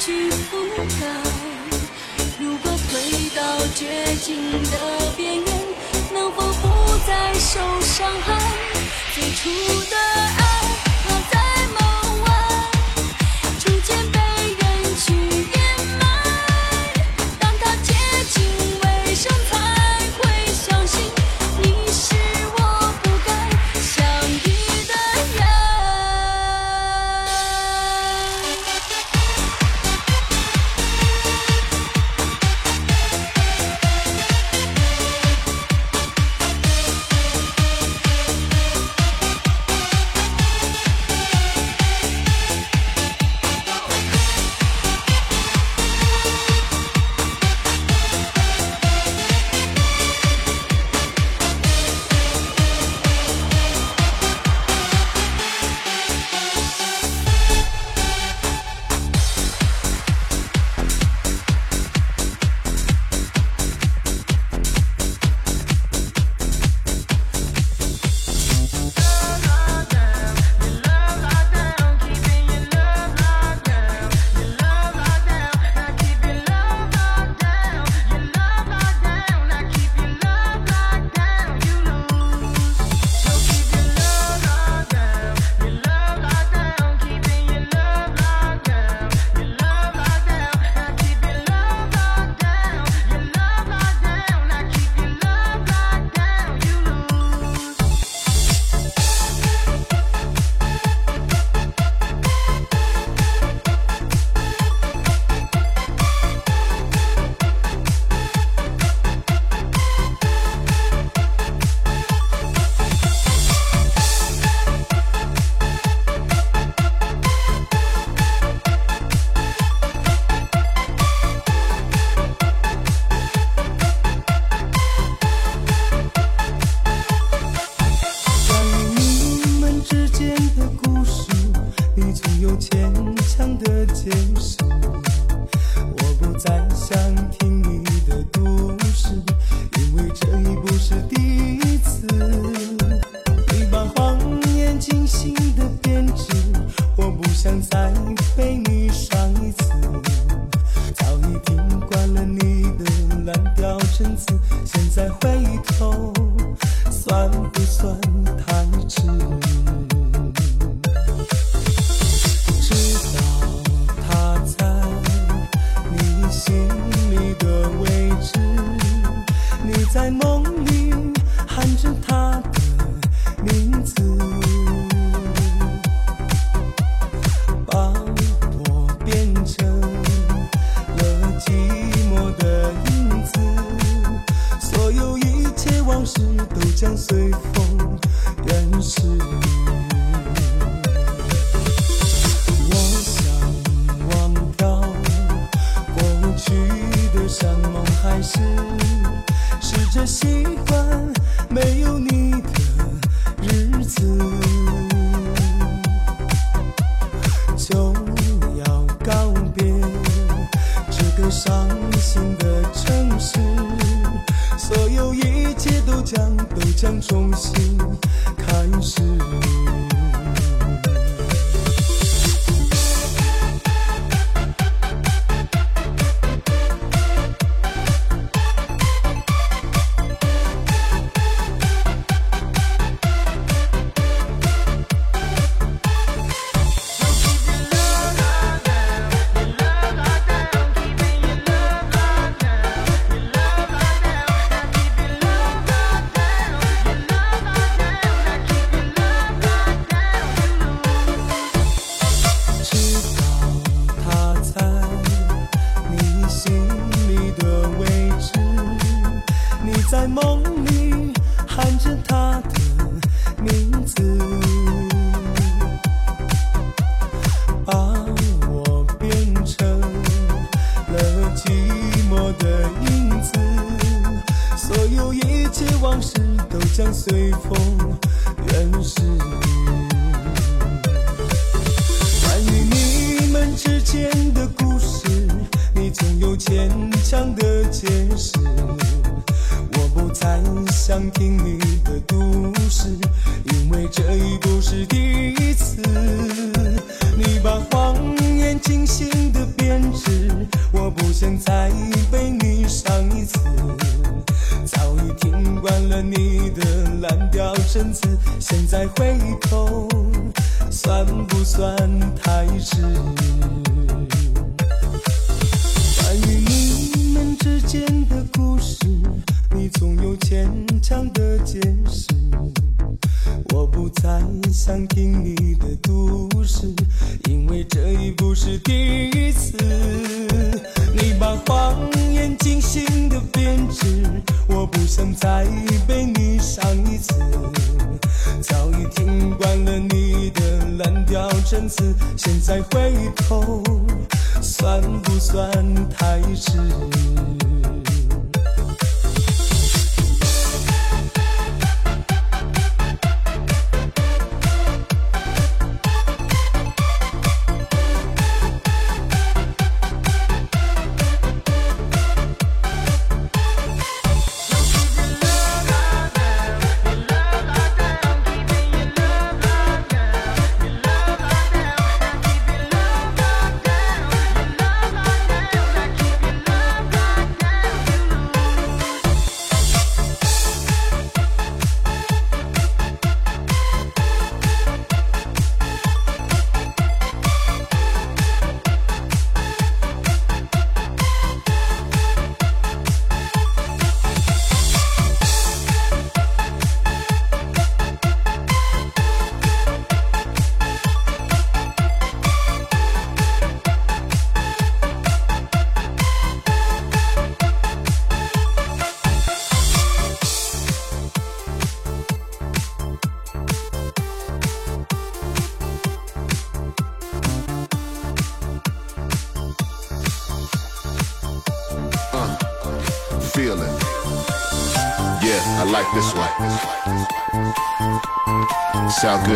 去覆盖，如果回到绝境的边缘，能否不再受伤害？最初的爱。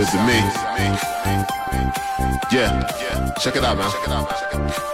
Sound good to me. Yeah, check it out, man.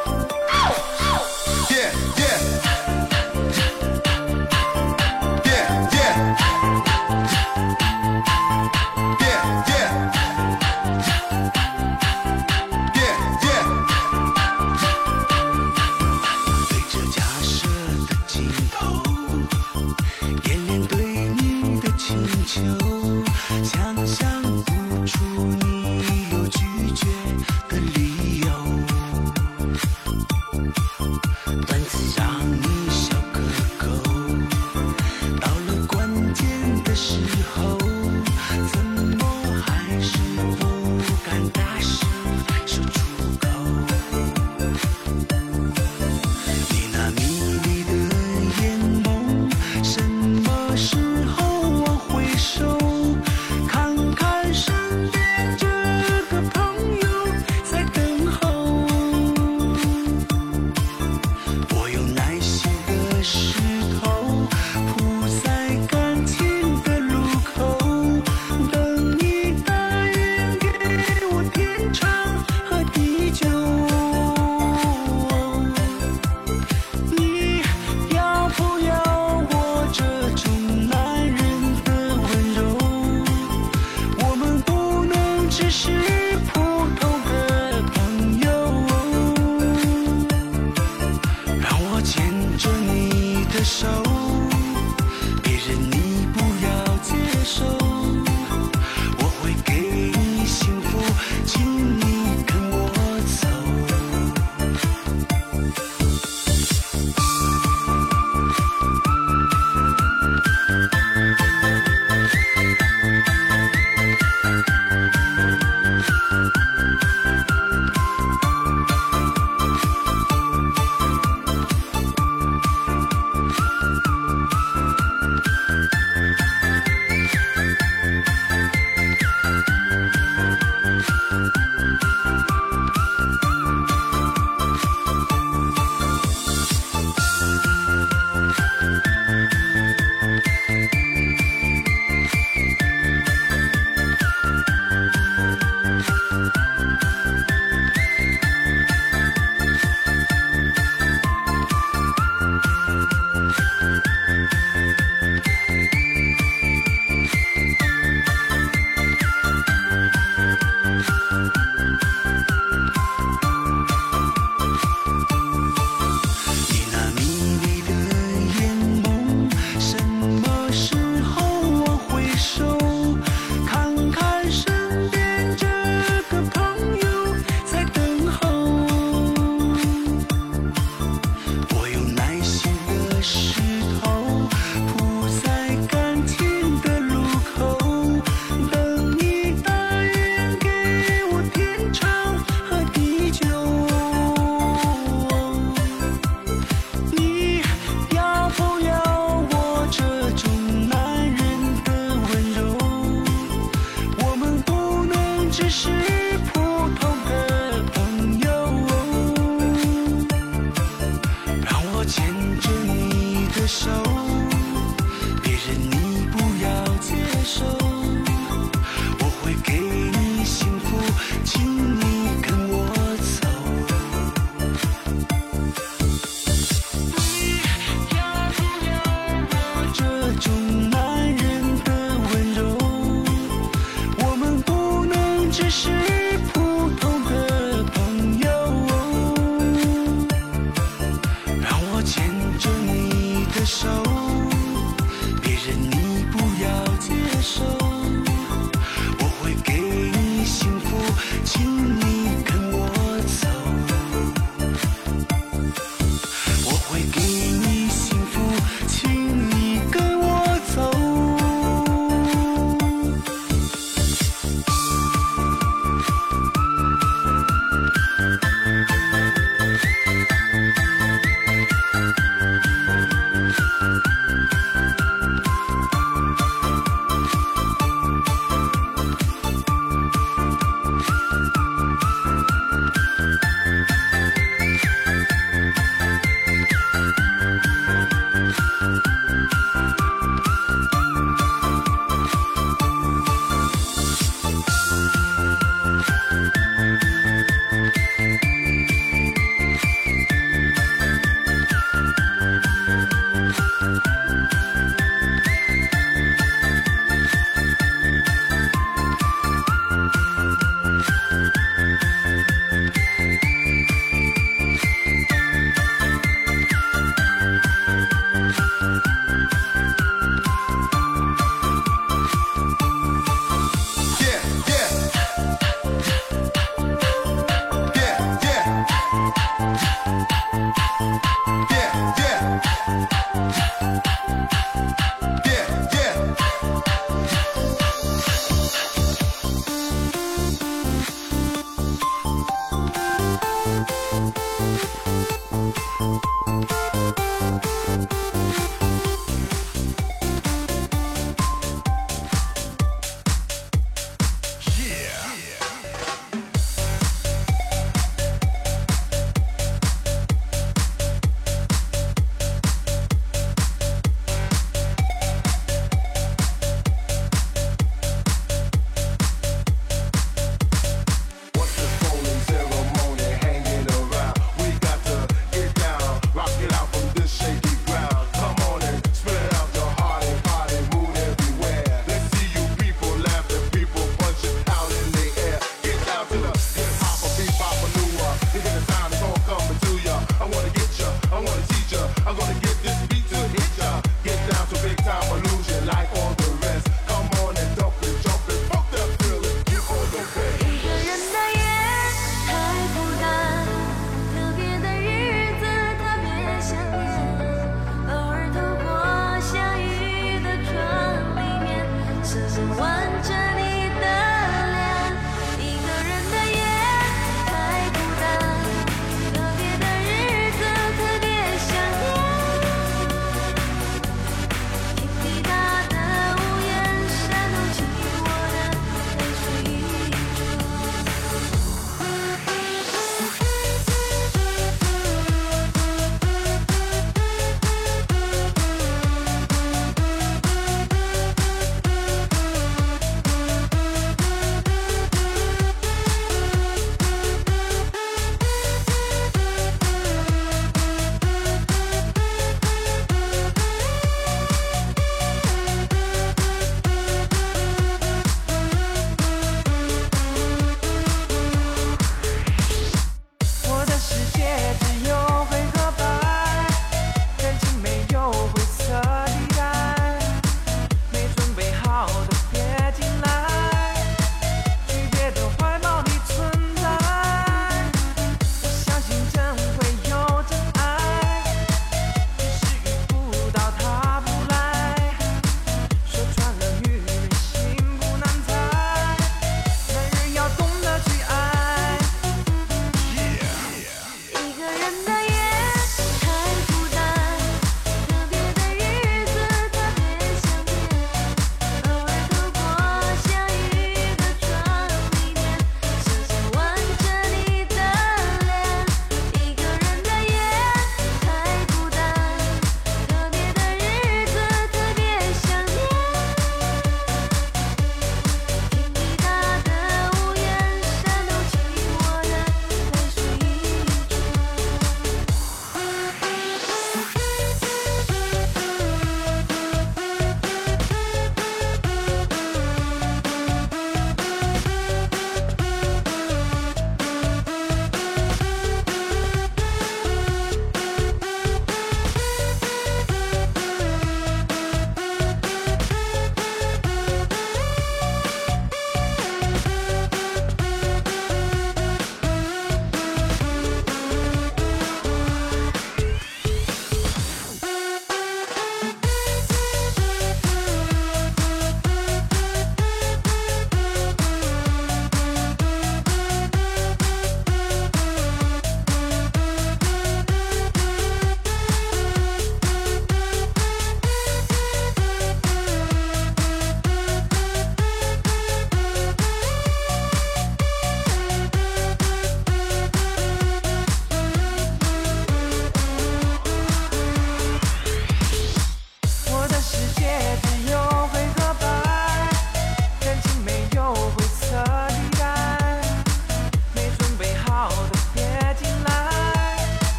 只是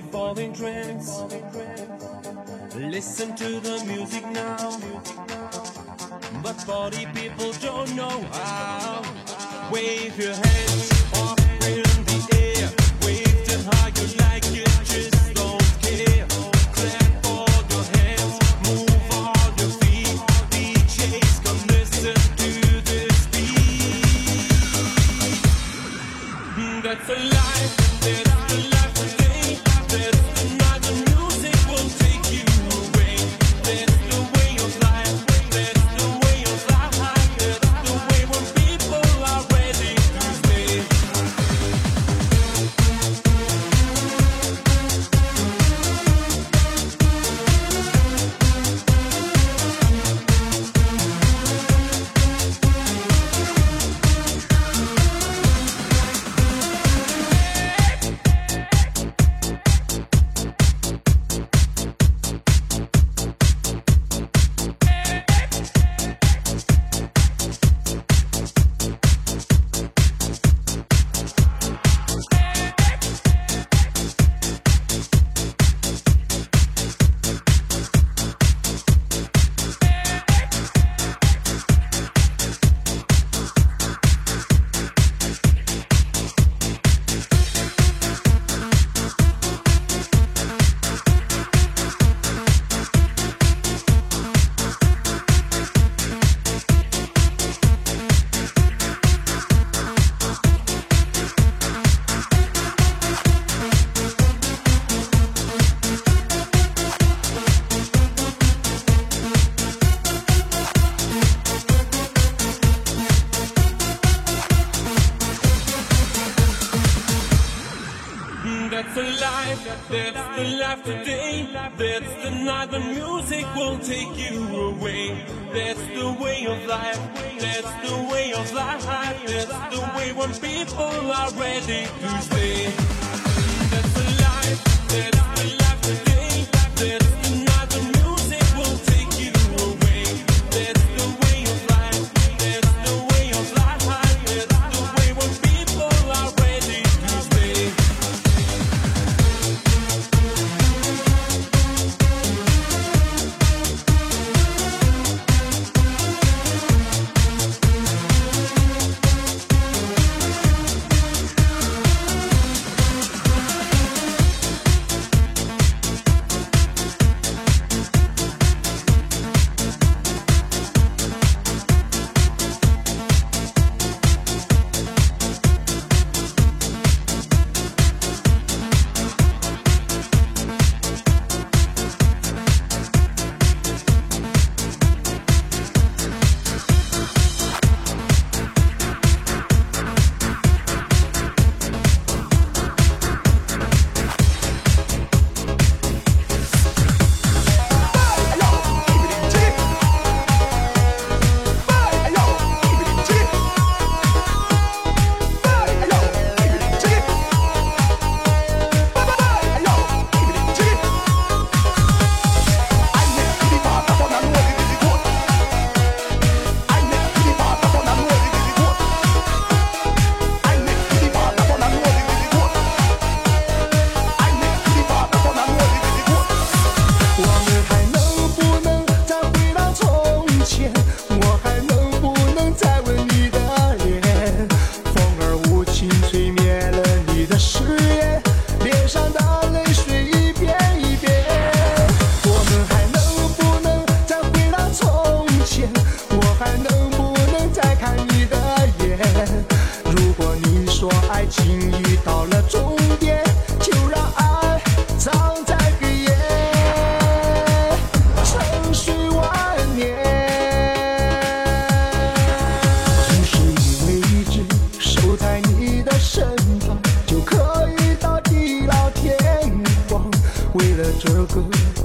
music in entrance. Listen to the music now. But party people don't know how. Wave your hands. That's the night the music will take you away. That's the way of life. That's the way of life. That's the way when people are ready to stay.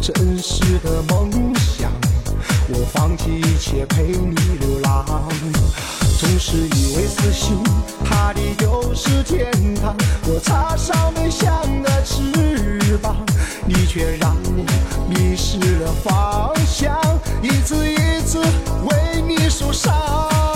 真实的梦想我放弃一切陪你流浪总是以为死心塌地就是天堂。我插上没想的翅膀你却让我迷失了方向一次一次为你受伤